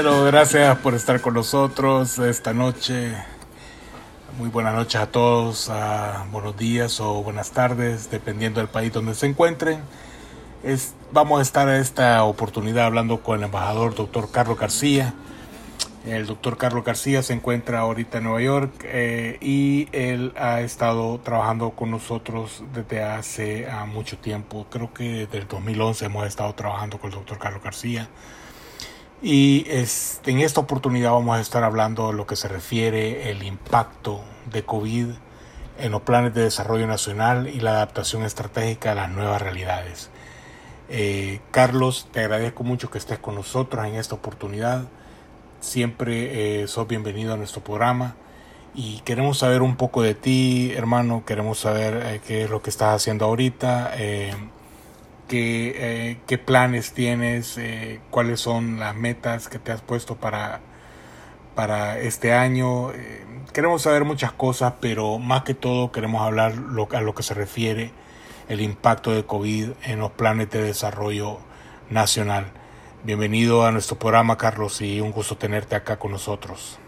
Bueno, gracias por estar con nosotros esta noche. Muy buenas noches a todos, buenos días o buenas tardes, dependiendo del país donde se encuentren. Es, vamos a estar a esta oportunidad hablando con el embajador doctor Carlos García. El doctor Carlos García se encuentra ahorita en Nueva York eh, y él ha estado trabajando con nosotros desde hace ah, mucho tiempo. Creo que desde el 2011 hemos estado trabajando con el doctor Carlos García. Y este, en esta oportunidad vamos a estar hablando de lo que se refiere el impacto de COVID en los planes de desarrollo nacional y la adaptación estratégica a las nuevas realidades. Eh, Carlos, te agradezco mucho que estés con nosotros en esta oportunidad. Siempre eh, sos bienvenido a nuestro programa y queremos saber un poco de ti, hermano. Queremos saber eh, qué es lo que estás haciendo ahorita qué, eh, qué planes tienes, eh, cuáles son las metas que te has puesto para, para este año. Eh, queremos saber muchas cosas, pero más que todo queremos hablar lo, a lo que se refiere el impacto de COVID en los planes de desarrollo nacional. Bienvenido a nuestro programa, Carlos, y un gusto tenerte acá con nosotros.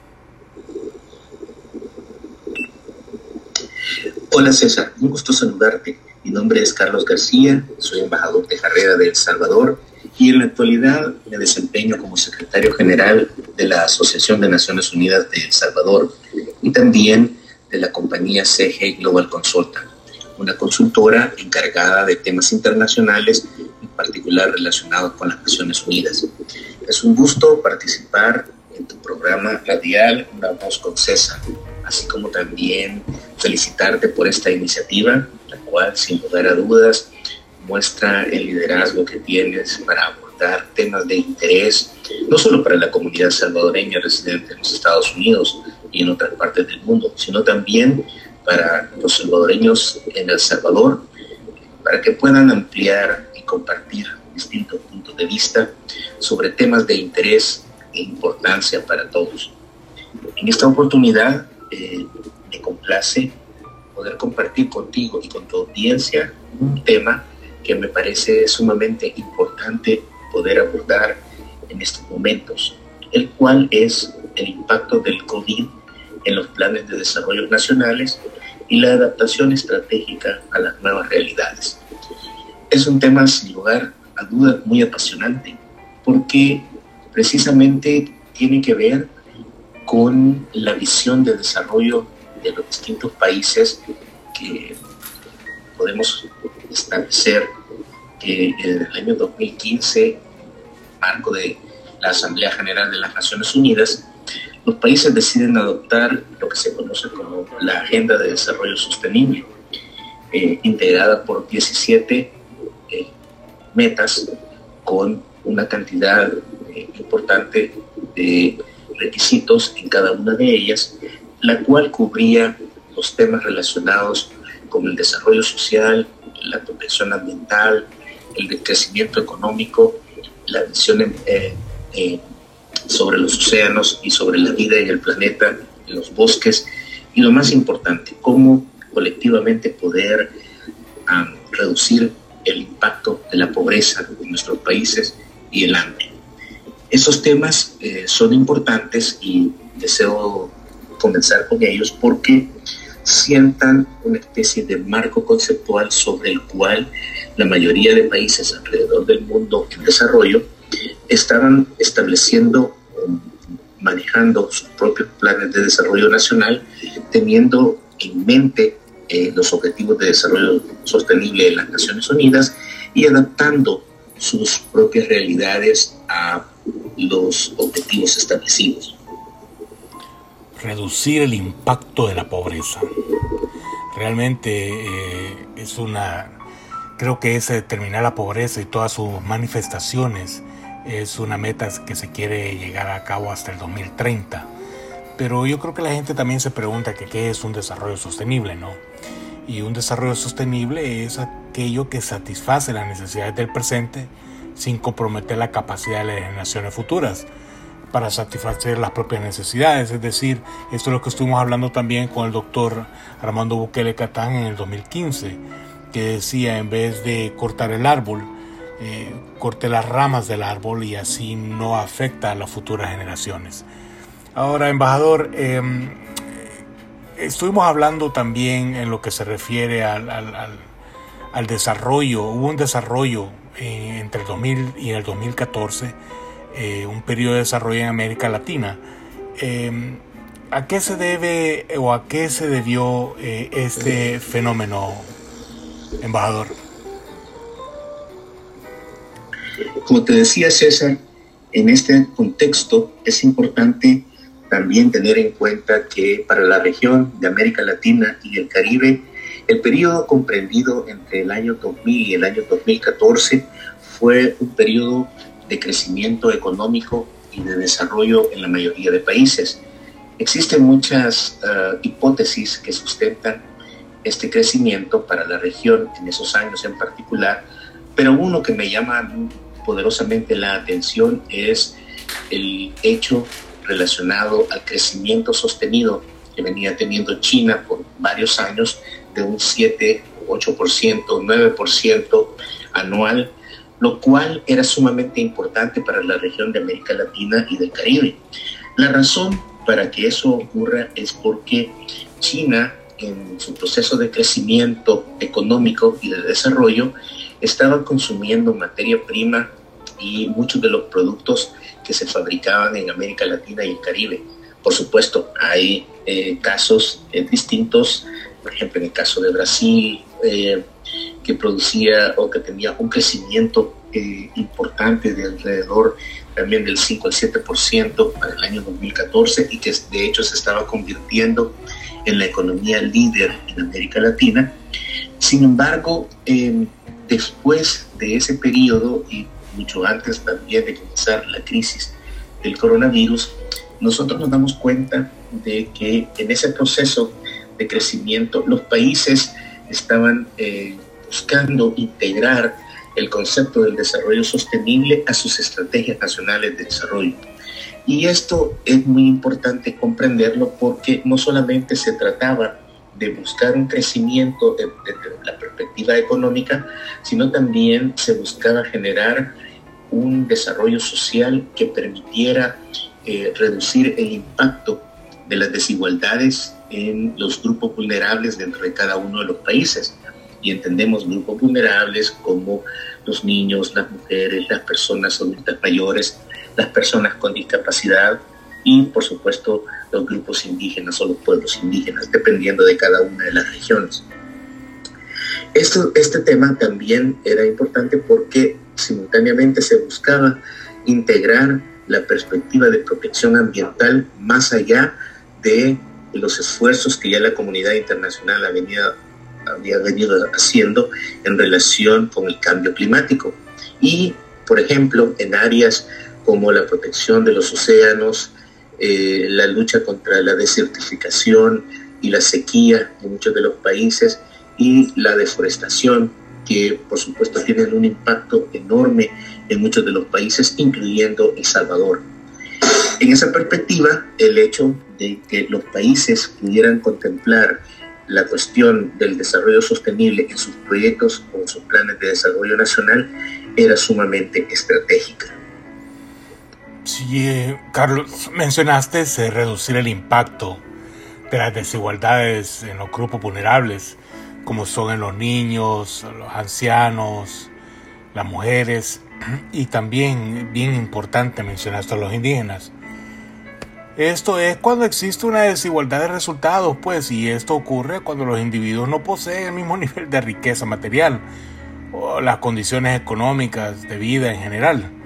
Hola César, un gusto saludarte. Mi nombre es Carlos García, soy embajador de carrera de El Salvador y en la actualidad me desempeño como secretario general de la Asociación de Naciones Unidas de El Salvador y también de la compañía CG Global Consulta, una consultora encargada de temas internacionales, en particular relacionados con las Naciones Unidas. Es un gusto participar en tu programa radial Una Voz con César, así como también felicitarte por esta iniciativa la cual sin lugar a dudas muestra el liderazgo que tienes para abordar temas de interés, no solo para la comunidad salvadoreña residente en los Estados Unidos y en otras partes del mundo, sino también para los salvadoreños en El Salvador, para que puedan ampliar y compartir distintos puntos de vista sobre temas de interés importancia para todos. En esta oportunidad eh, me complace poder compartir contigo y con tu audiencia un tema que me parece sumamente importante poder abordar en estos momentos, el cual es el impacto del COVID en los planes de desarrollo nacionales y la adaptación estratégica a las nuevas realidades. Es un tema sin lugar a dudas muy apasionante porque precisamente tiene que ver con la visión de desarrollo de los distintos países que podemos establecer que en el año 2015, marco de la Asamblea General de las Naciones Unidas, los países deciden adoptar lo que se conoce como la Agenda de Desarrollo Sostenible, eh, integrada por 17 eh, metas con una cantidad eh, importante de requisitos en cada una de ellas la cual cubría los temas relacionados con el desarrollo social, la protección ambiental, el crecimiento económico, la visión eh, eh, sobre los océanos y sobre la vida en el planeta, en los bosques, y lo más importante, cómo colectivamente poder reducir el impacto de la pobreza en nuestros países y el hambre. Esos temas eh, son importantes y deseo comenzar con ellos porque sientan una especie de marco conceptual sobre el cual la mayoría de países alrededor del mundo en desarrollo estaban estableciendo manejando sus propios planes de desarrollo nacional, teniendo en mente eh, los objetivos de desarrollo sostenible de las Naciones Unidas y adaptando sus propias realidades a los objetivos establecidos reducir el impacto de la pobreza. Realmente eh, es una, creo que ese determinar la pobreza y todas sus manifestaciones es una meta que se quiere llegar a cabo hasta el 2030. Pero yo creo que la gente también se pregunta que qué es un desarrollo sostenible, ¿no? Y un desarrollo sostenible es aquello que satisface las necesidades del presente sin comprometer la capacidad de las generaciones futuras para satisfacer las propias necesidades. Es decir, esto es lo que estuvimos hablando también con el doctor Armando Bukele Catán en el 2015, que decía en vez de cortar el árbol, eh, corte las ramas del árbol y así no afecta a las futuras generaciones. Ahora, embajador, em, estuvimos hablando también en lo que se refiere al, al, desarrollo. Hubo un desarrollo eh, entre el 2000 y el 2014, eh, un periodo de desarrollo en América Latina. Em, ¿A qué se debe o a qué se debió eh, este fenómeno, embajador? Como te decía César, en este contexto es importante también tener en cuenta que para la región de América Latina y el Caribe, el periodo comprendido entre el año 2000 y el año 2014 fue un periodo de crecimiento económico y de desarrollo en la mayoría de países. Existen muchas uh, hipótesis que sustentan este crecimiento para la región en esos años en particular, pero uno que me llama poderosamente la atención es el hecho relacionado al crecimiento sostenido que venía teniendo China por varios años de un 7, 8%, 9% anual, lo cual era sumamente importante para la región de América Latina y del Caribe. La razón para que eso ocurra es porque China en su proceso de crecimiento económico y de desarrollo estaba consumiendo materia prima y muchos de los productos que se fabricaban en América Latina y el Caribe. Por supuesto, hay eh, casos eh, distintos, por ejemplo, en el caso de Brasil, eh, que producía o que tenía un crecimiento importante de alrededor también del 5 al 7% para el año 2014 y que de hecho se estaba convirtiendo en la economía líder en América Latina. Sin embargo, después de ese periodo y mucho antes también de comenzar la crisis del coronavirus, nosotros nos damos cuenta de que en ese proceso de crecimiento los países estaban eh, buscando integrar el concepto del desarrollo sostenible a sus estrategias nacionales de desarrollo. Y esto es muy importante comprenderlo porque no solamente se trataba de buscar un crecimiento desde la perspectiva económica, sino también se buscaba generar un desarrollo social que permitiera eh, reducir el impacto de las desigualdades en los grupos vulnerables dentro de cada uno de los países. Y entendemos grupos vulnerables como los niños, las mujeres, las personas adultas mayores, las personas con discapacidad y, por supuesto, los grupos indígenas o los pueblos indígenas, dependiendo de cada una de las regiones. Esto, este tema también era importante porque simultáneamente se buscaba integrar la perspectiva de protección ambiental más allá de los esfuerzos que ya la comunidad internacional había, venido haciendo en relación con el cambio climático. Y, por ejemplo, en áreas como la protección de los océanos, eh, la lucha contra la desertificación y la sequía en muchos de los países y la deforestación que por supuesto tienen un impacto enorme en muchos de los países, incluyendo El Salvador. En esa perspectiva, el hecho de que los países pudieran contemplar la cuestión del desarrollo sostenible en sus proyectos o en sus planes de desarrollo nacional era sumamente estratégica. Sí, eh, Carlos, mencionaste eh, reducir el impacto de las desigualdades en los grupos vulnerables como son en los niños, los ancianos, las mujeres y también, bien importante, mencionaste a los indígenas. Esto es cuando existe una desigualdad de resultados, pues, y esto ocurre cuando los individuos no poseen el mismo nivel de riqueza material o las condiciones económicas de vida en general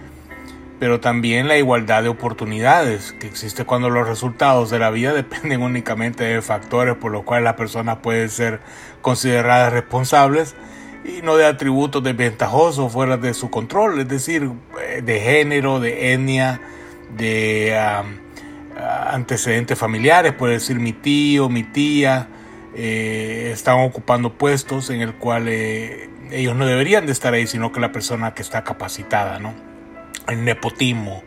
pero también la igualdad de oportunidades que existe cuando los resultados de la vida dependen únicamente de factores por los cuales las personas pueden ser consideradas responsables y no de atributos desventajosos fuera de su control, es decir, eh, de género, de etnia, de antecedentes familiares, puede decir mi tío, mi tía, eh, están ocupando puestos en el cual eh, ellos no deberían de estar ahí, sino que la persona que está capacitada, ¿no? El nepotismo.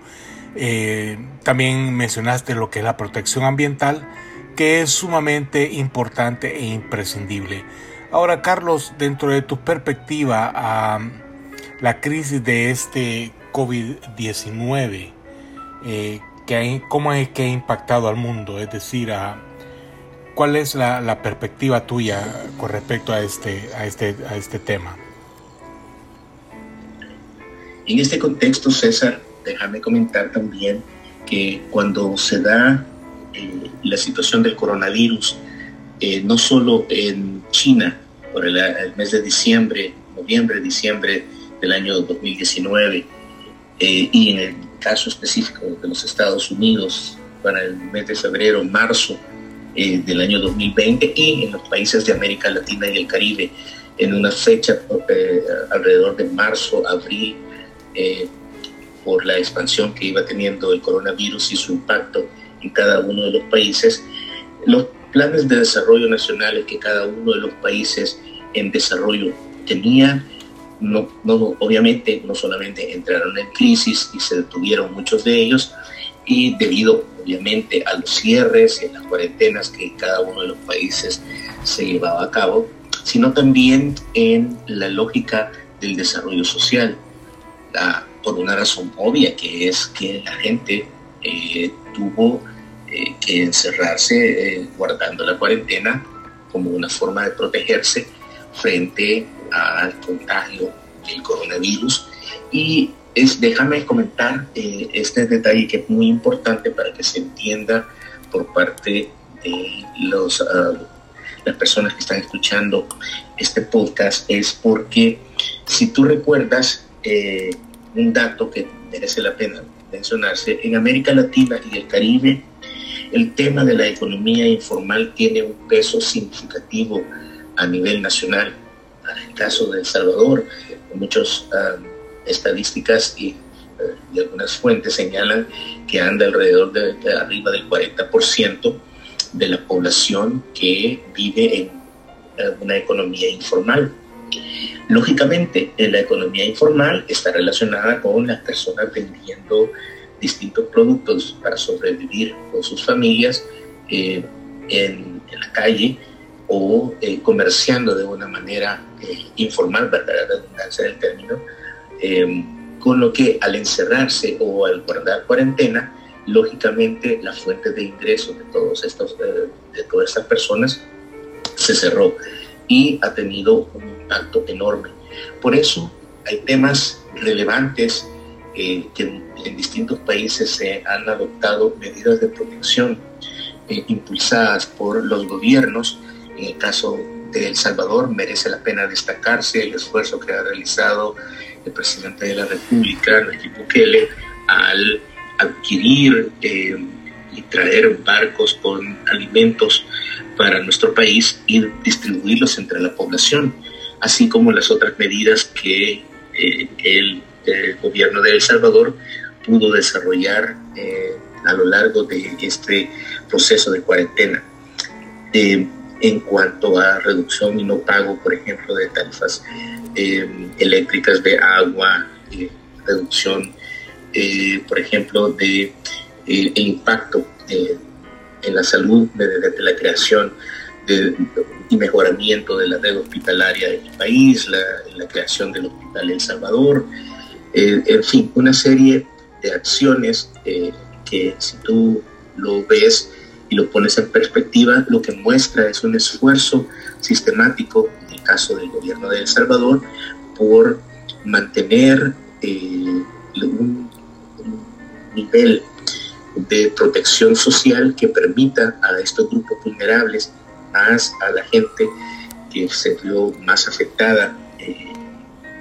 Eh, también mencionaste lo que es la protección ambiental, que es sumamente importante e imprescindible. Ahora, Carlos, dentro de tu perspectiva, la crisis de este COVID-19, eh, ¿cómo es que ha impactado al mundo? Es decir, a, ¿cuál es la, perspectiva tuya con respecto a este, a este, a este tema? En este contexto, César, déjame comentar también que cuando se da eh, la situación del coronavirus, eh, no solo en China, por el, mes de diciembre, noviembre, diciembre del año 2019, eh, y en el caso específico de los Estados Unidos, para el mes de febrero, marzo del año 2020, y en los países de América Latina y el Caribe, en una fecha alrededor de marzo, abril, por la expansión que iba teniendo el coronavirus y su impacto en cada uno de los países, los planes de desarrollo nacionales que cada uno de los países en desarrollo tenía, obviamente no solamente entraron en crisis y se detuvieron muchos de ellos, y debido obviamente a los cierres y a las cuarentenas que cada uno de los países se llevaba a cabo, sino también en la lógica del desarrollo social. Por una razón obvia, que es que la gente eh, tuvo eh, que encerrarse eh, guardando la cuarentena como una forma de protegerse frente al contagio del coronavirus. Y es, déjame comentar este detalle que es muy importante para que se entienda por parte de los, ah, las personas que están escuchando este podcast, es porque si tú recuerdas, un dato que merece la pena mencionarse, en América Latina y el Caribe, el tema de la economía informal tiene un peso significativo a nivel nacional. En el caso de El Salvador, muchas um, estadísticas y, uh, algunas fuentes señalan que anda alrededor de, de, arriba del 40% de la población que vive en uh, una economía informal. Lógicamente, la economía informal está relacionada con las personas vendiendo distintos productos para sobrevivir con sus familias eh, en, la calle o eh, comerciando de una manera eh, informal, para la redundancia del término, con lo que al encerrarse o al guardar cuarentena, lógicamente la fuente de ingresos de, todos estos, de todas estas personas se cerró y ha tenido un impacto enorme. Por eso hay temas relevantes eh, que en, distintos países se han adoptado medidas de protección eh, impulsadas por los gobiernos. En el caso de El Salvador merece la pena destacarse el esfuerzo que ha realizado el presidente de la República, Nayib Bukele, al adquirir eh, y traer barcos con alimentos para nuestro país y distribuirlos entre la población, así como las otras medidas que eh, el, gobierno de El Salvador pudo desarrollar eh, a lo largo de este proceso de cuarentena. Eh, en cuanto a reducción y no pago, por ejemplo, de tarifas eléctricas, de agua, reducción, por ejemplo, de impacto en la salud desde la creación y mejoramiento de la red hospitalaria del país, la, creación del Hospital El Salvador, eh, en fin, una serie de acciones eh, que si tú lo ves y lo pones en perspectiva, lo que muestra es un esfuerzo sistemático, en el caso del gobierno de El Salvador, por mantener eh, un, un nivel de protección social que permita a estos grupos vulnerables, más a la gente que se vio más afectada eh,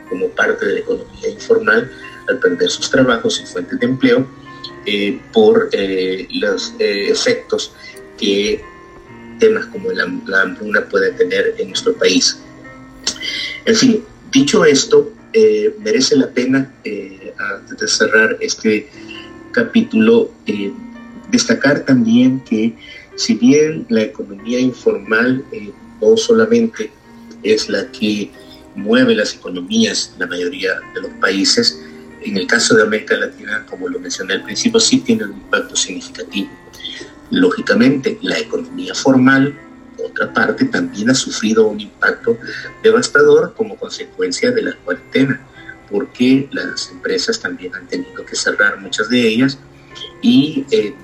como parte de la economía informal al perder sus trabajos y fuentes de empleo eh, por eh, los efectos que temas como la, la, hambruna pueden tener en nuestro país. En fin, dicho esto, merece la pena, antes de cerrar este capítulo destacar también que si bien la economía informal eh, no solamente es la que mueve las economías la mayoría de los países, en el caso de América Latina, como lo mencioné al principio, sí tiene un impacto significativo. Lógicamente, la economía formal, por otra parte, también ha sufrido un impacto devastador como consecuencia de la cuarentena porque las empresas también han tenido que cerrar muchas de ellas y en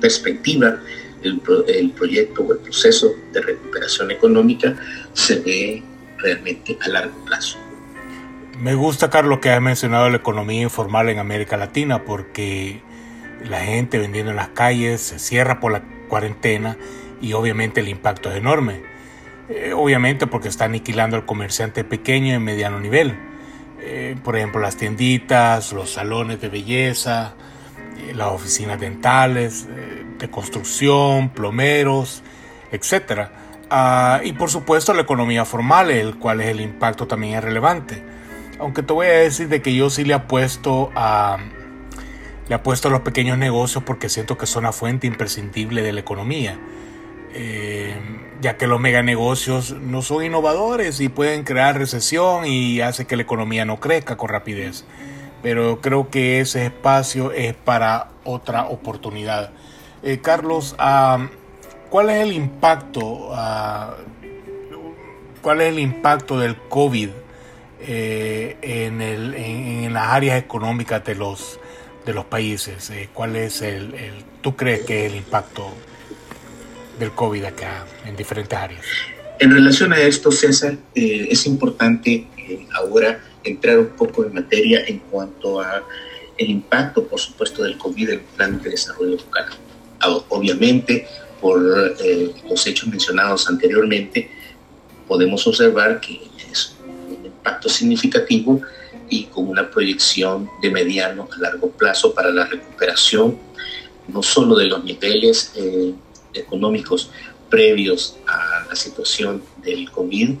perspectiva el, proyecto o el proceso de recuperación económica se ve realmente a largo plazo. Me gusta, Carlos, que has mencionado la economía informal en América Latina porque la gente vendiendo en las calles se cierra por la cuarentena y obviamente el impacto es enorme. Eh, obviamente porque está aniquilando al comerciante pequeño y mediano nivel. Eh, por ejemplo, las tienditas, los salones de belleza, las oficinas dentales, de construcción, plomeros, etc. Ah, y por supuesto la economía formal, el cual es el impacto también es relevante. Aunque te voy a decir de que yo sí le apuesto a le apuesto a los pequeños negocios porque siento que son una fuente imprescindible de la economía. Eh, ya que los meganegocios no son innovadores y pueden crear recesión y hace que la economía no crezca con rapidez. Pero creo que ese espacio es para otra oportunidad. Eh, Carlos, ah, ¿cuál es el impacto? Ah, ¿Cuál es el impacto del COVID eh, en, el, en, las áreas económicas de los, de los países? Eh, ¿Cuál es el, el, tú crees que es el impacto del COVID acá en diferentes áreas? En relación a esto, César, es importante ahora entrar un poco en materia en cuanto a el impacto, por supuesto, del COVID en el plan de desarrollo local. Obviamente, por los hechos mencionados anteriormente, podemos observar que impacto significativo y con una proyección de mediano a largo plazo para la recuperación no solo de los niveles eh, económicos previos a la situación del COVID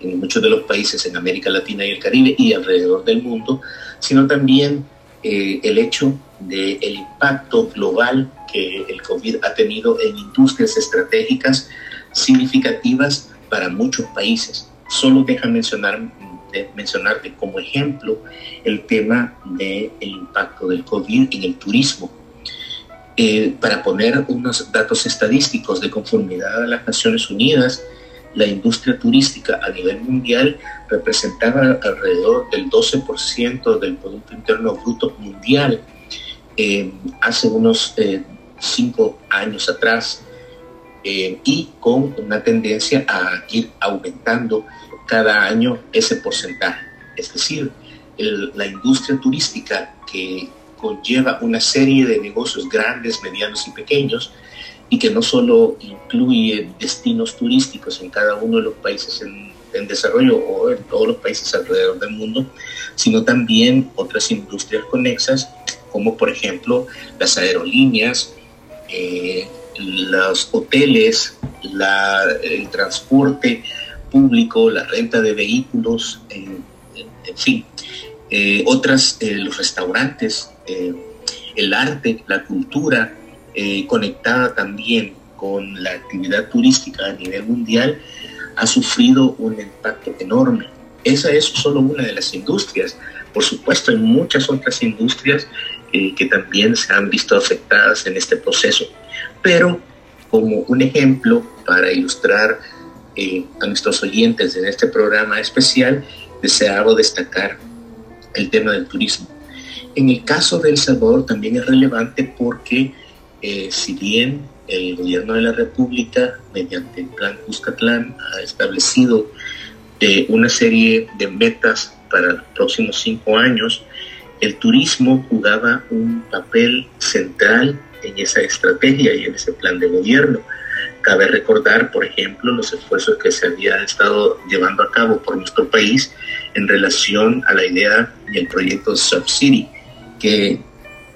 en muchos de los países en América Latina y el Caribe y alrededor del mundo, sino también eh, el hecho del el impacto global que el COVID ha tenido en industrias estratégicas significativas para muchos países. Solo deja mencionar de mencionarte como ejemplo el tema del impacto del COVID en el turismo. Eh, para poner unos datos estadísticos de conformidad a las Naciones Unidas, la industria turística a nivel mundial representaba alrededor del 12% del Producto Interno Bruto mundial. Eh, hace unos eh, cinco años atrás y con una tendencia a ir aumentando cada año ese porcentaje. Es decir, la industria turística que conlleva una serie de negocios grandes, medianos y pequeños, y que no solo incluye destinos turísticos en cada uno de los países en, desarrollo o en todos los países alrededor del mundo, sino también otras industrias conexas, como por ejemplo las aerolíneas, eh, los hoteles, el transporte, público, la renta de vehículos, en, fin, eh, otras, eh, los restaurantes, eh, el arte, la cultura, conectada también con la actividad turística a nivel mundial, ha sufrido un impacto enorme. Esa es solo una de las industrias. Por supuesto, hay muchas otras industrias que también se han visto afectadas en este proceso. Pero como un ejemplo para ilustrar eh, a nuestros oyentes en este programa especial, deseaba destacar el tema del turismo. En el caso de El Salvador también es relevante porque eh, si bien el gobierno de la República, mediante el Plan Cuscatlán, ha establecido eh, una serie de metas para los próximos cinco años, el turismo jugaba un papel central en esa estrategia y en ese plan de gobierno. Cabe recordar, por ejemplo, los esfuerzos que se había estado llevando a cabo por nuestro país en relación a la idea y el proyecto Subsidy, que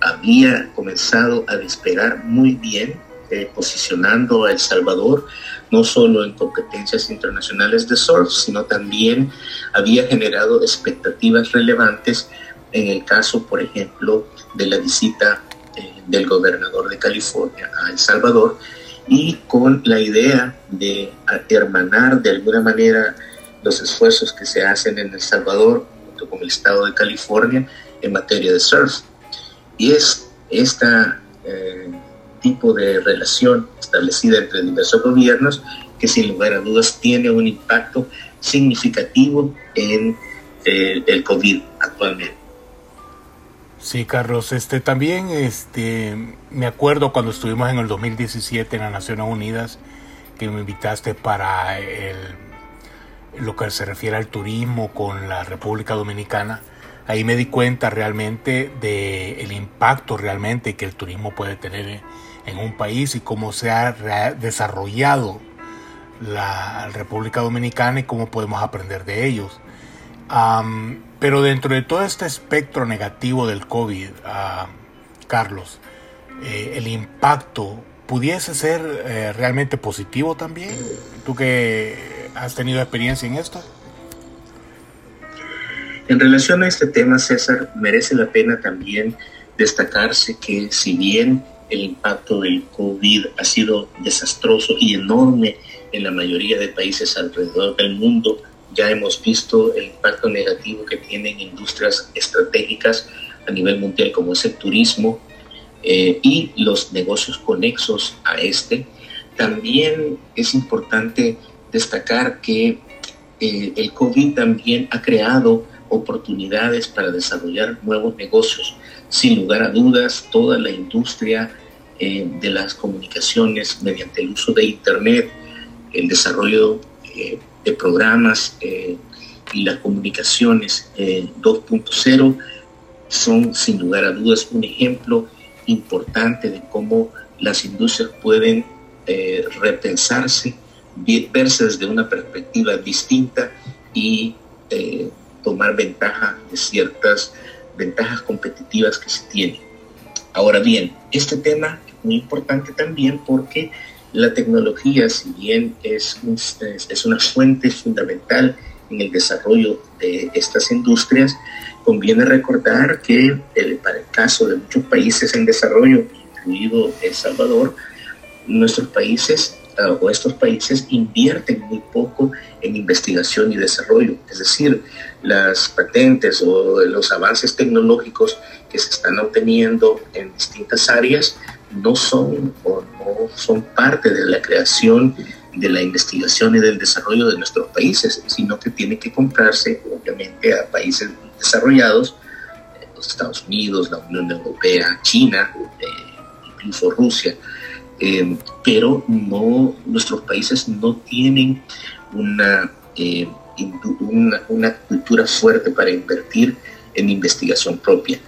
había comenzado a despegar muy bien, eh, posicionando a El Salvador no solo en competencias internacionales de surf, sino también había generado expectativas relevantes en el caso, por ejemplo, de la visita eh, del gobernador de California a El Salvador, y con la idea de hermanar de alguna manera los esfuerzos que se hacen en El Salvador junto con el estado de California en materia de surf. Y es este tipo de relación establecida entre diversos gobiernos que sin lugar a dudas tiene un impacto significativo en eh, el COVID actualmente. Sí, Carlos, este también este me acuerdo cuando estuvimos en el 2017 en las Naciones Unidas que me invitaste para el, lo que se refiere al turismo con la República Dominicana. Ahí me di cuenta realmente de el impacto realmente que el turismo puede tener en un país y cómo se ha desarrollado la República Dominicana y cómo podemos aprender de ellos. pero dentro de todo este espectro negativo del COVID, Carlos, eh, el impacto pudiese ser eh, realmente positivo también. ¿Tú que has tenido experiencia en esto? En relación a este tema, César, merece la pena también destacarse que si bien el impacto del COVID ha sido desastroso y enorme en la mayoría de países alrededor del mundo. Ya hemos visto el impacto negativo que tienen industrias estratégicas a nivel mundial como es el turismo eh, y los negocios conexos a este. También es importante destacar que eh, el COVID también ha creado oportunidades para desarrollar nuevos negocios. Sin lugar a dudas, toda la industria eh, de las comunicaciones mediante el uso de Internet el desarrollo eh, de programas eh, y las comunicaciones 2.0 eh, son sin lugar a dudas un ejemplo importante de cómo las industrias pueden repensarse, verse desde una perspectiva distinta y tomar ventaja de ciertas ventajas competitivas que se tienen. Ahora bien, este tema es muy importante también porque la tecnología, si bien es, una fuente fundamental en el desarrollo de estas industrias, conviene recordar que para el caso de muchos países en desarrollo, incluido El Salvador, nuestros países o estos países invierten muy poco en investigación y desarrollo. Es decir, las patentes o los avances tecnológicos que se están obteniendo en distintas áreas no son o no son parte de la creación de la investigación y del desarrollo de nuestros países, sino que tiene que comprarse obviamente a países desarrollados, eh, los Estados Unidos, la Unión Europea, China, eh, incluso Rusia, eh, pero no, nuestros países no tienen una, una, una cultura fuerte para invertir en investigación propia.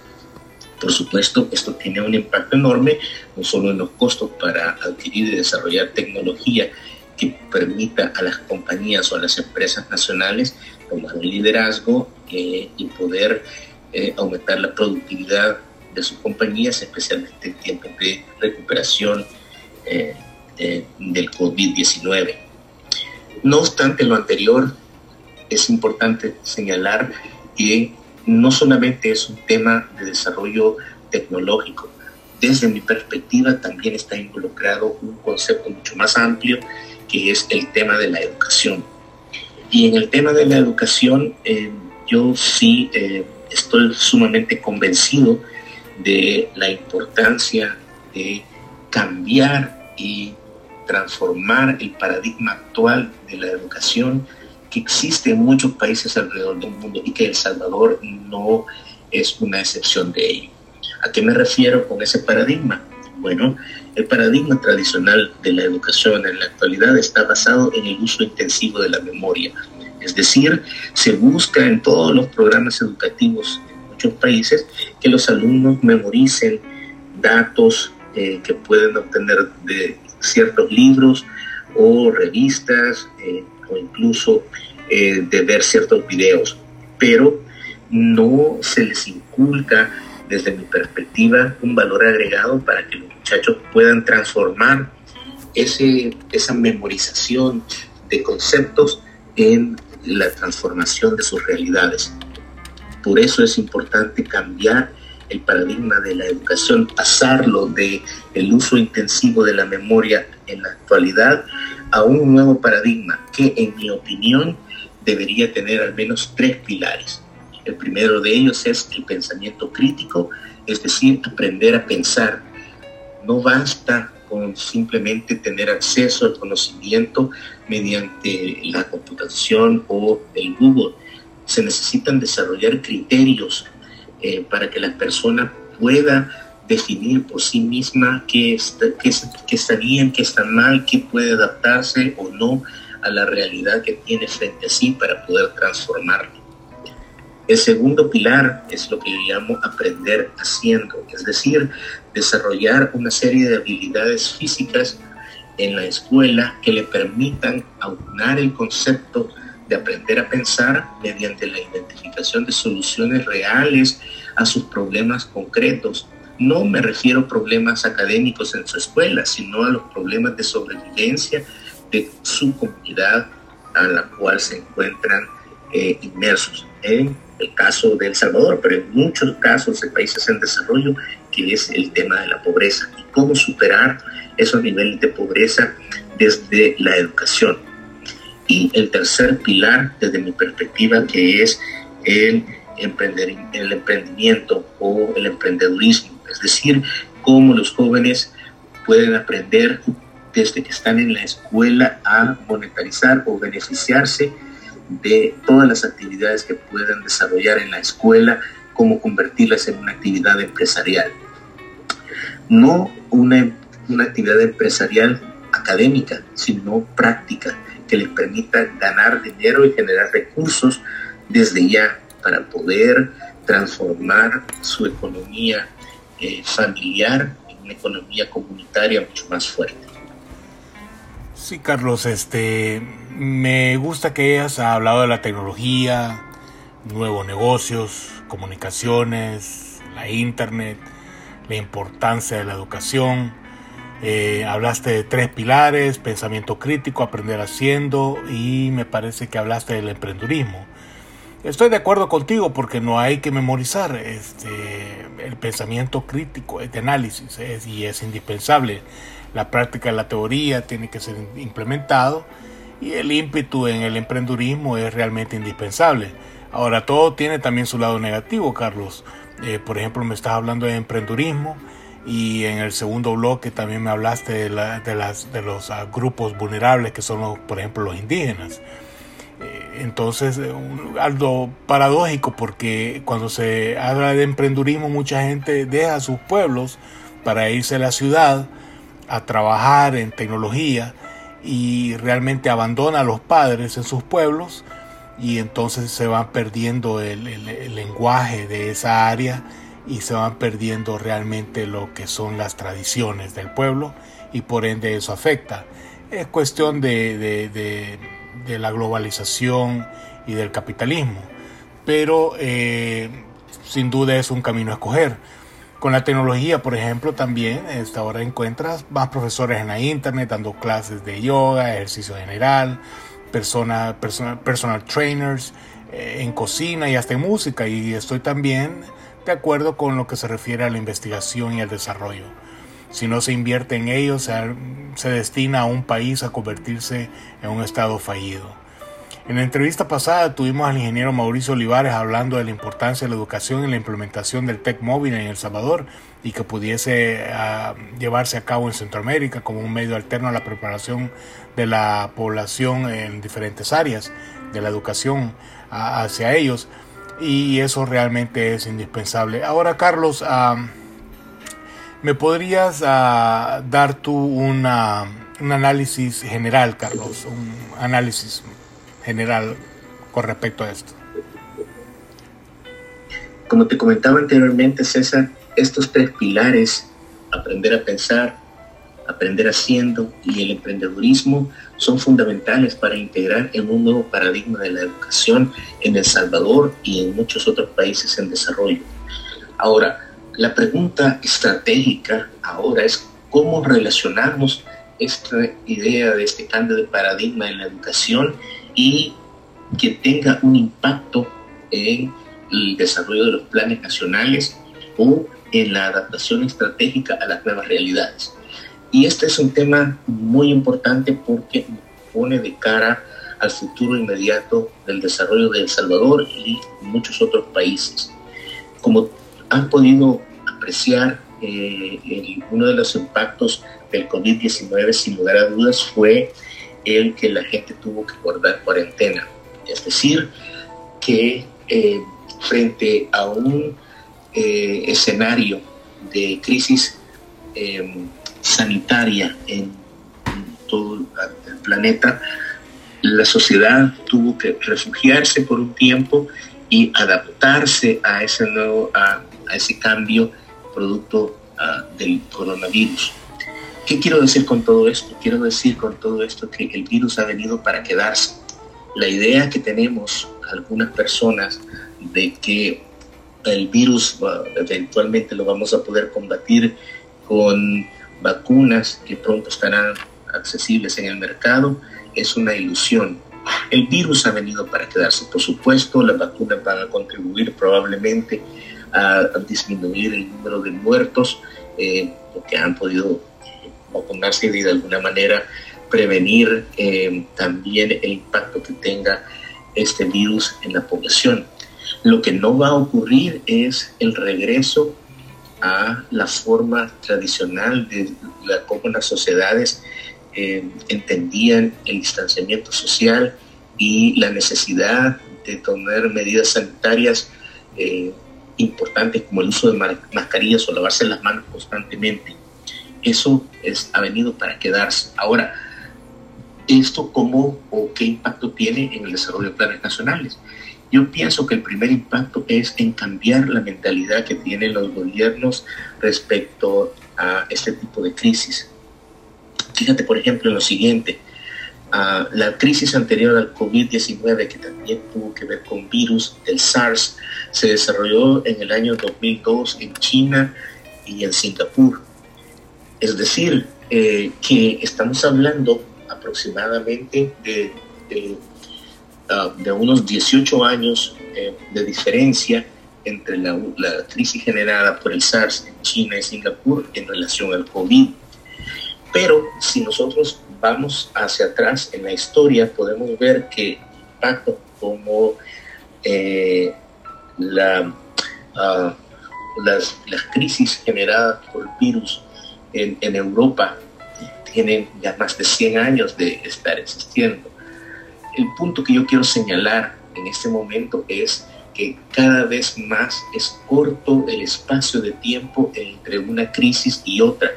Por supuesto, esto tiene un impacto enorme, no solo en los costos para adquirir y desarrollar tecnología que permita a las compañías o a las empresas nacionales tomar un liderazgo eh, y poder eh, aumentar la productividad de sus compañías, especialmente en tiempos de recuperación eh, del COVID-19. No obstante lo anterior, es importante señalar que no solamente es un tema de desarrollo tecnológico, desde mi perspectiva también está involucrado un concepto mucho más amplio que es el tema de la educación. Y en el tema de la educación eh, yo sí eh, estoy sumamente convencido de la importancia de cambiar y transformar el paradigma actual de la educación que existe en muchos países alrededor del mundo y que El Salvador no es una excepción de ello. ¿A qué me refiero con ese paradigma? Bueno, el paradigma tradicional de la educación en la actualidad está basado en el uso intensivo de la memoria. Es decir, se busca en todos los programas educativos en muchos países que los alumnos memoricen datos eh, que pueden obtener de ciertos libros o revistas eh, o incluso eh, de ver ciertos videos, pero no se les inculca desde mi perspectiva un valor agregado para que los muchachos puedan transformar ese, esa memorización de conceptos en la transformación de sus realidades. Por eso es importante cambiar el paradigma de la educación, pasarlo de el uso intensivo de la memoria en la actualidad a un nuevo paradigma que en mi opinión debería tener al menos tres pilares. El primero de ellos es el pensamiento crítico, es decir, aprender a pensar. No basta con simplemente tener acceso al conocimiento mediante la computación o el Google. se necesitan desarrollar criterios eh, para que la persona pueda definir por sí misma qué está, qué, qué está bien, qué está mal, qué puede adaptarse o no a la realidad que tiene frente a sí para poder transformarlo. El segundo pilar es lo que yo llamo aprender haciendo, es decir, desarrollar una serie de habilidades físicas en la escuela que le permitan aunar el concepto de aprender a pensar mediante la identificación de soluciones reales a sus problemas concretos. No me refiero a problemas académicos en su escuela, sino a los problemas de sobrevivencia de su comunidad a la cual se encuentran eh, inmersos. En el caso de El Salvador, pero en muchos casos de países en desarrollo, que es el tema de la pobreza y cómo superar esos niveles de pobreza desde la educación. Y el tercer pilar, desde mi perspectiva, que es el, emprender, el emprendimiento o el emprendedurismo, es decir, cómo los jóvenes pueden aprender desde que están en la escuela a monetarizar o beneficiarse de todas las actividades que puedan desarrollar en la escuela, cómo convertirlas en una actividad empresarial. No una, una actividad empresarial académica, sino práctica, que les permita ganar dinero y generar recursos desde ya para poder transformar su economía eh, familiar en una economía comunitaria mucho más fuerte. Sí, Carlos, este, me gusta que hayas hablado de la tecnología, nuevos negocios, comunicaciones, la internet, la importancia de la educación. Eh, hablaste de tres pilares, pensamiento crítico, aprender haciendo y me parece que hablaste del emprendurismo. Estoy de acuerdo contigo porque no hay que memorizar este, el pensamiento crítico, de análisis y es indispensable la práctica de la teoría tiene que ser implementado y el ímpetu en el emprendurismo es realmente indispensable. Ahora, todo tiene también su lado negativo, Carlos. Eh, por ejemplo, me estás hablando de emprendurismo y en el segundo bloque también me hablaste de, de, las, de los uh, grupos vulnerables que son, por ejemplo, los indígenas. Eh, entonces, eh, algo paradójico porque cuando se habla de emprendurismo mucha gente deja sus pueblos para irse a la ciudad a trabajar en tecnología y realmente abandona a los padres en sus pueblos y entonces se van perdiendo el, lenguaje de esa área y se van perdiendo realmente lo que son las tradiciones del pueblo y por ende eso afecta. Es cuestión de, de, la globalización y del capitalismo, pero eh, sin duda es un camino a escoger. Con la tecnología, por ejemplo, también esta ahora encuentras más profesores en la internet dando clases de yoga, ejercicio general, persona, personal trainers eh, en cocina y hasta en música. Y estoy también de acuerdo con lo que se refiere a la investigación y al desarrollo. Si no se invierte en ello, se destina a un país a convertirse en un estado fallido. En la entrevista pasada tuvimos al ingeniero Mauricio Olivares hablando de la importancia de la educación en la implementación del TEC móvil en El Salvador y que pudiese ah, llevarse a cabo en Centroamérica como un medio alterno a la preparación de la población en diferentes áreas de la educación hacia ellos y eso realmente es indispensable. Ahora Carlos, ¿me podrías ah, dar tú una, un análisis general, Carlos? Un análisis general con respecto a esto? Como te comentaba anteriormente, César, estos tres pilares, aprender a pensar, aprender haciendo y el emprendedurismo, son fundamentales para integrar en un nuevo paradigma de la educación en El Salvador y en muchos otros países en desarrollo. Ahora, la pregunta estratégica ahora es cómo relacionamos esta idea de este cambio de paradigma en la educación y que tenga un impacto en el desarrollo de los planes nacionales o en la adaptación estratégica a las nuevas realidades. Y este es un tema muy importante porque pone de cara al futuro inmediato del desarrollo de El Salvador y muchos otros países. Como han podido apreciar, eh, uno de los impactos del COVID-19, sin lugar a dudas, fue el que la gente tuvo que guardar cuarentena. Es decir, que eh, frente a un eh, escenario de crisis sanitaria en todo el planeta, la sociedad tuvo que refugiarse por un tiempo y adaptarse a ese nuevo, a, ese cambio producto ah, del coronavirus. ¿Qué quiero decir con todo esto? Quiero decir con todo esto que el virus ha venido para quedarse. La idea que tenemos algunas personas de que el virus eventualmente lo vamos a poder combatir con vacunas que pronto estarán accesibles en el mercado es una ilusión. El virus ha venido para quedarse. Por supuesto, las vacunas van a contribuir probablemente a, disminuir el número de muertos eh, que han podido vacunarse y de alguna manera prevenir eh, también el impacto que tenga este virus en la población. Lo que no va a ocurrir es el regreso a la forma tradicional de la, cómo las sociedades eh, entendían el distanciamiento social y la necesidad de tomar medidas sanitarias eh, importantes como el uso de mascarillas o lavarse las manos constantemente. Eso es, ha venido para quedarse. Ahora, ¿esto cómo o qué impacto tiene en el desarrollo de planes nacionales? Yo pienso que el primer impacto es en cambiar la mentalidad que tienen los gobiernos respecto a este tipo de crisis. Fíjate, por ejemplo, lo siguiente. la crisis anterior al COVID-19, que también tuvo que ver con virus, el SARS, se desarrolló en el año 2002 en China y en Singapur. Es decir, eh, que estamos hablando aproximadamente de Ah, de unos 18 años eh, de diferencia entre la, crisis generada por el SARS en China y Singapur en relación al COVID. Pero si nosotros vamos hacia atrás en la historia, podemos ver que impactos como eh, la, ah, las, crisis generadas por el virus en, en Europa tienen ya más de 100 años de estar existiendo el punto que yo quiero señalar en este momento es que cada vez más es corto el espacio de tiempo entre una crisis y otra.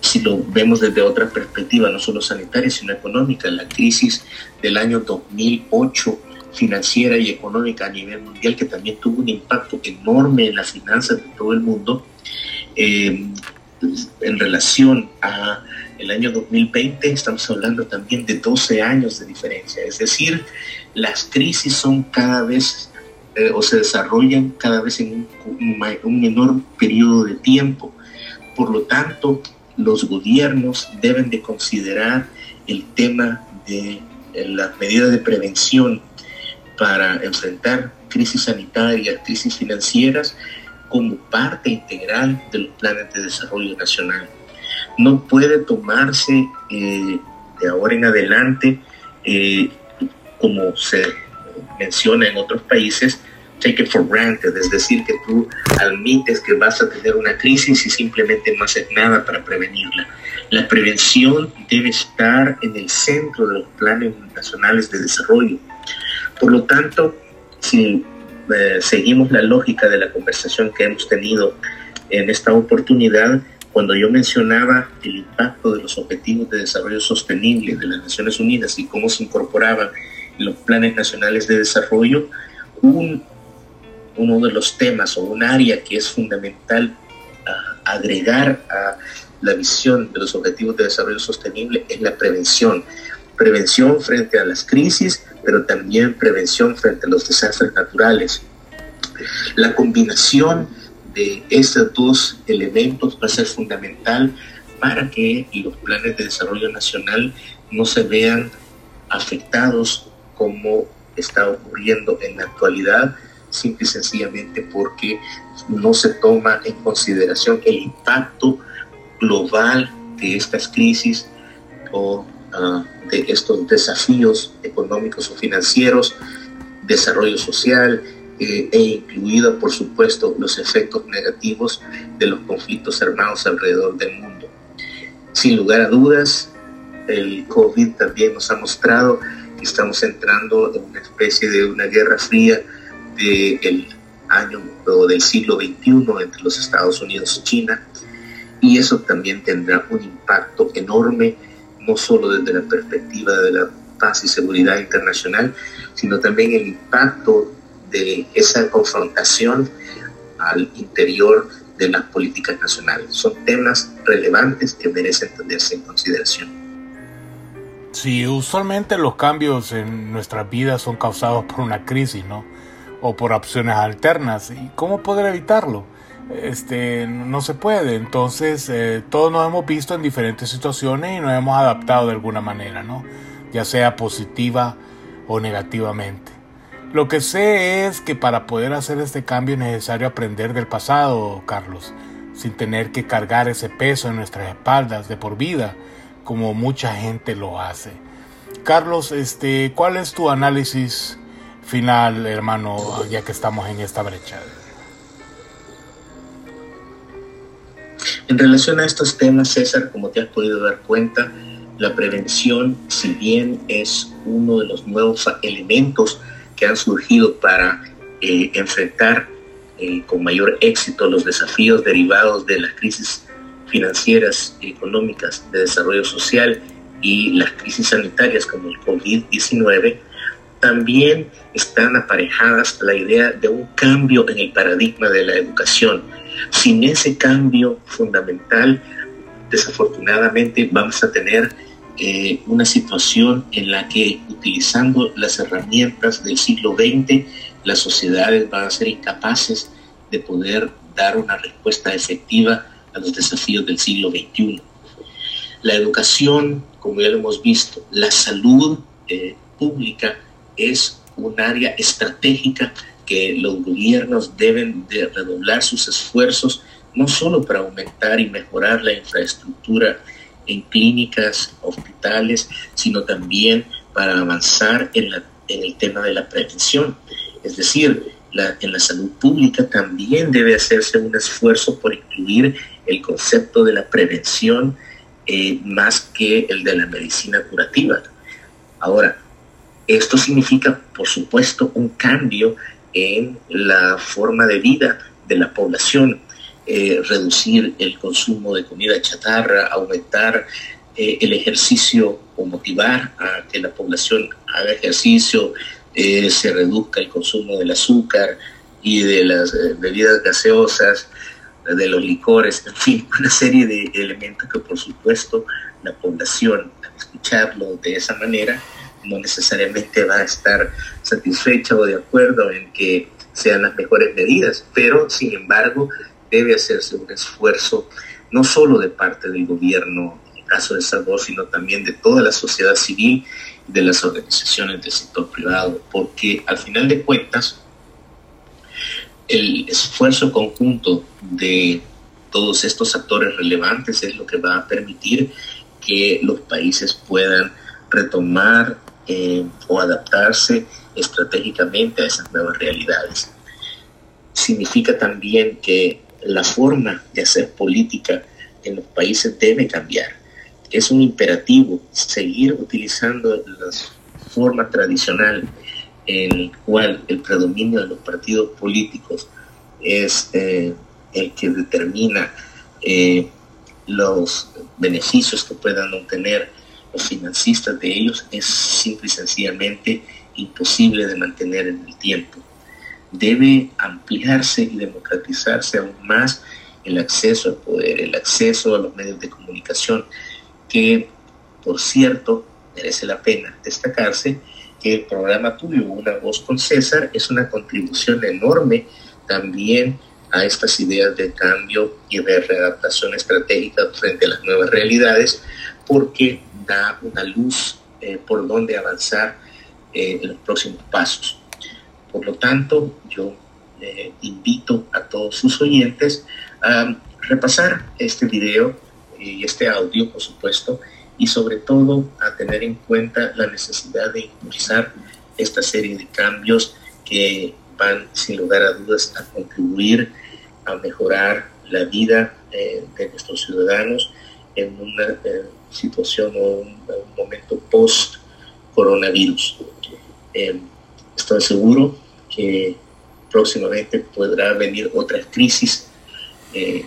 Si lo vemos desde otra perspectiva, no solo sanitaria, sino económica, la crisis del año 2008 financiera y económica a nivel mundial, que también tuvo un impacto enorme en las finanzas de todo el mundo, eh, en relación a el año 2020 estamos hablando también de 12 años de diferencia, es decir, las crisis son cada vez eh, o se desarrollan cada vez en un, menor periodo de tiempo. Por lo tanto, los gobiernos deben de considerar el tema de eh, las medidas de prevención para enfrentar crisis sanitarias, crisis financieras, como parte integral de los planes de desarrollo nacional no puede tomarse eh, de ahora en adelante, eh, como se menciona en otros países, take it for granted, es decir, que tú admites que vas a tener una crisis y simplemente no haces nada para prevenirla. La prevención debe estar en el centro de los planes nacionales de desarrollo. Por lo tanto, si eh, seguimos la lógica de la conversación que hemos tenido en esta oportunidad, cuando yo mencionaba el impacto de los Objetivos de Desarrollo Sostenible de las Naciones Unidas y cómo se incorporaban en los planes nacionales de desarrollo, un, uno de los temas o un área que es fundamental agregar a la visión de los Objetivos de Desarrollo Sostenible es la prevención. Prevención frente a las crisis, pero también prevención frente a los desastres naturales. La combinación estos dos elementos va a ser fundamental para que los planes de desarrollo nacional no se vean afectados como está ocurriendo en la actualidad, simple y sencillamente porque no se toma en consideración el impacto global de estas crisis o ah, de estos desafíos económicos o financieros, desarrollo social, eh, e incluido, por supuesto, los efectos negativos de los conflictos armados alrededor del mundo. Sin lugar a dudas, el COVID también nos ha mostrado estamos entrando en una especie de una guerra fría del año o del siglo XXI entre los Estados Unidos y China, y eso también tendrá un impacto enorme, no solo desde la perspectiva de la paz y seguridad internacional, sino también el impacto de esa confrontación al interior de las políticas nacionales. Son temas relevantes que merecen tenerse en consideración. Sí, usualmente los cambios en nuestras vidas son causados por una crisis, ¿no? O por opciones alternas. ¿Y cómo poder evitarlo? Este, no se puede. Entonces, eh, todos nos hemos visto en diferentes situaciones y nos hemos adaptado de alguna manera, ¿no? Ya sea positiva o negativamente. Lo que sé es que para poder hacer este cambio es necesario aprender del pasado, Carlos, sin tener que cargar ese peso en nuestras espaldas de por vida, como mucha gente lo hace. Carlos, este, ¿cuál es tu análisis final, hermano, ya que estamos en esta brecha? En relación a estos temas, César, como te has podido dar cuenta, la prevención, si bien es uno de los nuevos elementos que han surgido para eh, enfrentar eh, con mayor éxito los desafíos derivados de las crisis financieras económicas de desarrollo social y las crisis sanitarias como el COVID-19, también están aparejadas la idea de un cambio en el paradigma de la educación. Sin ese cambio fundamental, desafortunadamente vamos a tener eh, una situación en la que utilizando las herramientas del siglo XX, las sociedades van a ser incapaces de poder dar una respuesta efectiva a los desafíos del siglo XXI. La educación, como ya lo hemos visto, la salud eh, pública es un área estratégica que los gobiernos deben de redoblar sus esfuerzos, no solo para aumentar y mejorar la infraestructura en clínicas, hospitales, sino también para avanzar en, el tema de la prevención. Es decir, en la salud pública también debe hacerse un esfuerzo por incluir el concepto de la prevención eh, más que el de la medicina curativa. Ahora, esto significa, por supuesto, un cambio en la forma de vida de la población. Eh, reducir el consumo de comida chatarra, aumentar eh, el ejercicio o motivar a que la población haga ejercicio, eh, se reduzca el consumo del azúcar y de las bebidas gaseosas, de los licores, en fin, una serie de elementos que por supuesto la población, al escucharlo de esa manera, no necesariamente va a estar satisfecha o de acuerdo en que sean las mejores medidas, pero sin embargo debe hacerse un esfuerzo no solo de parte del gobierno, en el caso de Salvador, sino también de toda la sociedad civil de las organizaciones del sector privado, porque al final de cuentas, el esfuerzo conjunto de todos estos actores relevantes es lo que va a permitir que los países puedan retomar eh, o adaptarse estratégicamente a esas nuevas realidades. Significa también que la forma de hacer política en los países debe cambiar. Es un imperativo seguir utilizando la forma tradicional en la cual el predominio de los partidos políticos es eh, el que determina eh, los beneficios que puedan obtener los financistas de ellos, es simple y sencillamente imposible de mantener en el tiempo debe ampliarse y democratizarse aún más el acceso al poder, el acceso a los medios de comunicación, que por cierto merece la pena destacarse que el programa tuyo, Una Voz con César, es una contribución enorme también a estas ideas de cambio y de readaptación estratégica frente a las nuevas realidades, porque da una luz eh, por donde avanzar eh, en los próximos pasos. Por lo tanto, yo eh, invito a todos sus oyentes a repasar este video y este audio, por supuesto, y sobre todo a tener en cuenta la necesidad de impulsar esta serie de cambios que van, sin lugar a dudas, a contribuir a mejorar la vida eh, de nuestros ciudadanos en una eh, situación o un, momento post coronavirus. Eh, estoy seguro que próximamente podrá venir otra crisis eh,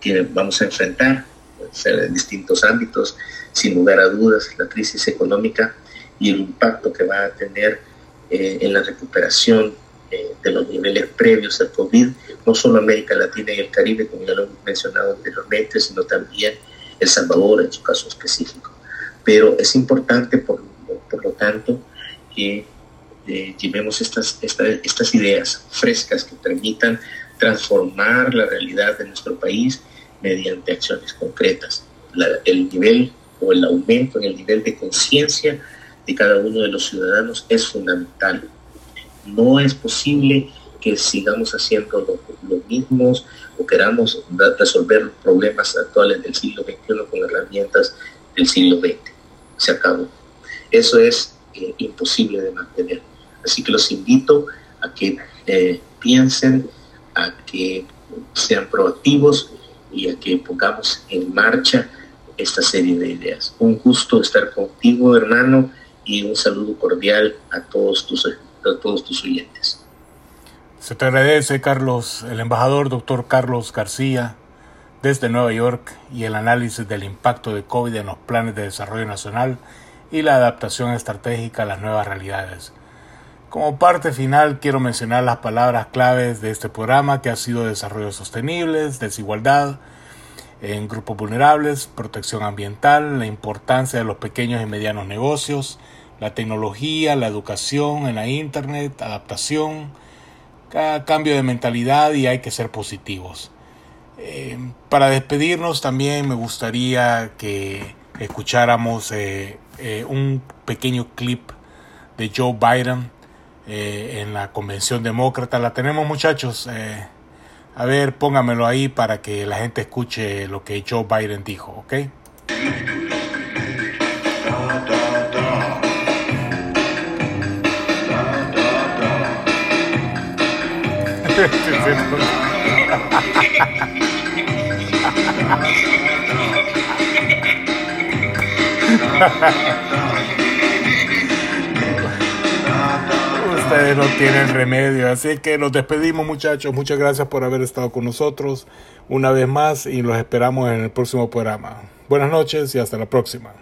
que vamos a enfrentar, en distintos ámbitos, sin lugar a dudas, la crisis económica y el impacto que va a tener eh, en la recuperación eh, de los niveles previos al COVID, no solo América Latina y el Caribe, como ya lo hemos mencionado anteriormente, sino también El Salvador en su caso específico. Pero es importante, por, por lo tanto, que eh, llevemos estas, estas ideas frescas que permitan transformar la realidad de nuestro país mediante acciones concretas. el nivel o el aumento en el nivel de conciencia de cada uno de los ciudadanos es fundamental. No es posible que sigamos haciendo lo, lo mismos o queramos resolver problemas actuales del siglo XXI con herramientas del siglo XX. Se acabó. Eso es eh, imposible de mantener. Así que los invito a que eh, piensen, a que sean proactivos y a que pongamos en marcha esta serie de ideas. Un gusto estar contigo, hermano, y un saludo cordial a todos tus, a todos tus oyentes. Se te agradece, Carlos, el embajador doctor Carlos García, desde Nueva York, y el análisis del impacto de COVID en los planes de desarrollo nacional y la adaptación estratégica a las nuevas realidades. Como parte final quiero mencionar las palabras claves de este programa que ha sido desarrollo sostenible, desigualdad en grupos vulnerables, protección ambiental, la importancia de los pequeños y medianos negocios, la tecnología, la educación en la internet, adaptación, cambio de mentalidad y hay que ser positivos. Eh, para despedirnos también me gustaría que escucháramos eh, eh, un pequeño clip de Joe Biden eh, en la convención demócrata. La tenemos muchachos. Eh, a ver, póngamelo ahí para que la gente escuche lo que Joe Biden dijo, ¿ok? ustedes no tienen remedio. Así que nos despedimos muchachos. Muchas gracias por haber estado con nosotros una vez más y los esperamos en el próximo programa. Buenas noches y hasta la próxima.